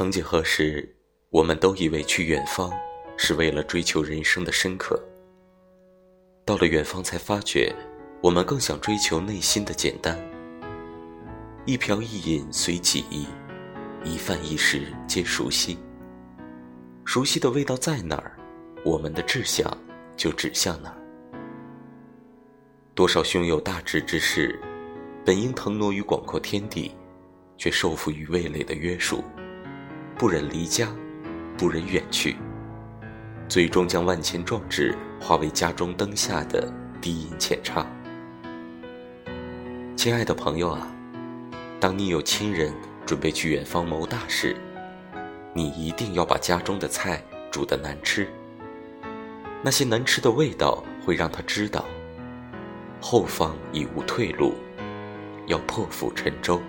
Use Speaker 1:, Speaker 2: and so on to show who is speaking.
Speaker 1: 曾几何时，我们都以为去远方是为了追求人生的深刻。到了远方，才发觉，我们更想追求内心的简单。一瓢一饮随己意，一饭一食皆熟悉。熟悉的味道在哪儿，我们的志向就指向哪儿。多少胸有大志之士，本应腾挪于广阔天地，却受缚于味蕾的约束。不忍离家，不忍远去，最终将万千壮志化为家中灯下的低吟浅唱。亲爱的朋友啊，当你有亲人准备去远方谋大事，你一定要把家中的菜煮得难吃。那些难吃的味道会让他知道，后方已无退路，要破釜沉舟。